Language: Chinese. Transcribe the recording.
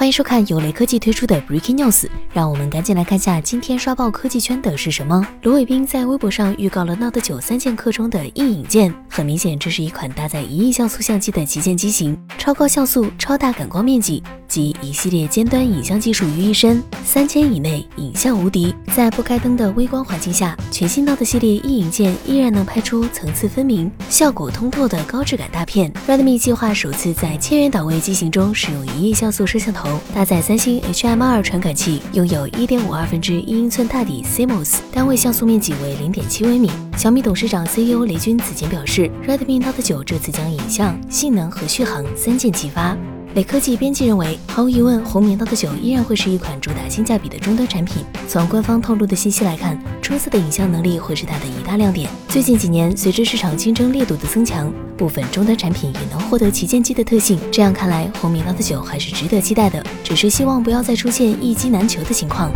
欢迎收看由雷科技推出的 Breaking News，让我们赶紧来看下今天刷爆科技圈的是什么。卢伟斌在微博上预告了 Note 9三剑客中的硬影剑，很明显这是一款搭载一亿像素相机的旗舰机型，超高像素、超大感光面积及一系列尖端影像技术于一身，三千以内影像无敌。在不开灯的微光环境下，全新 Note 系列一影剑依然能拍出层次分明、效果通透的高质感大片。Redmi 计划首次在千元档位机型中使用一亿像素摄像头。搭载三星 HMR 传感器，拥有一点五二分之一英寸大底 CMOS，单位像素面积为零点七微米。小米董事长 CEO 雷军此前表示，Redmi Note 9这次将影像、性能和续航三箭齐发。雷科技编辑认为，毫无疑问，红米 Note 9依然会是一款主打性价比的终端产品。从官方透露的信息来看，出色的影像能力会是它的一大亮点。最近几年，随着市场竞争烈度的增强，部分终端产品也能获得旗舰机的特性。这样看来，红米 Note 9还是值得期待的，只是希望不要再出现一机难求的情况。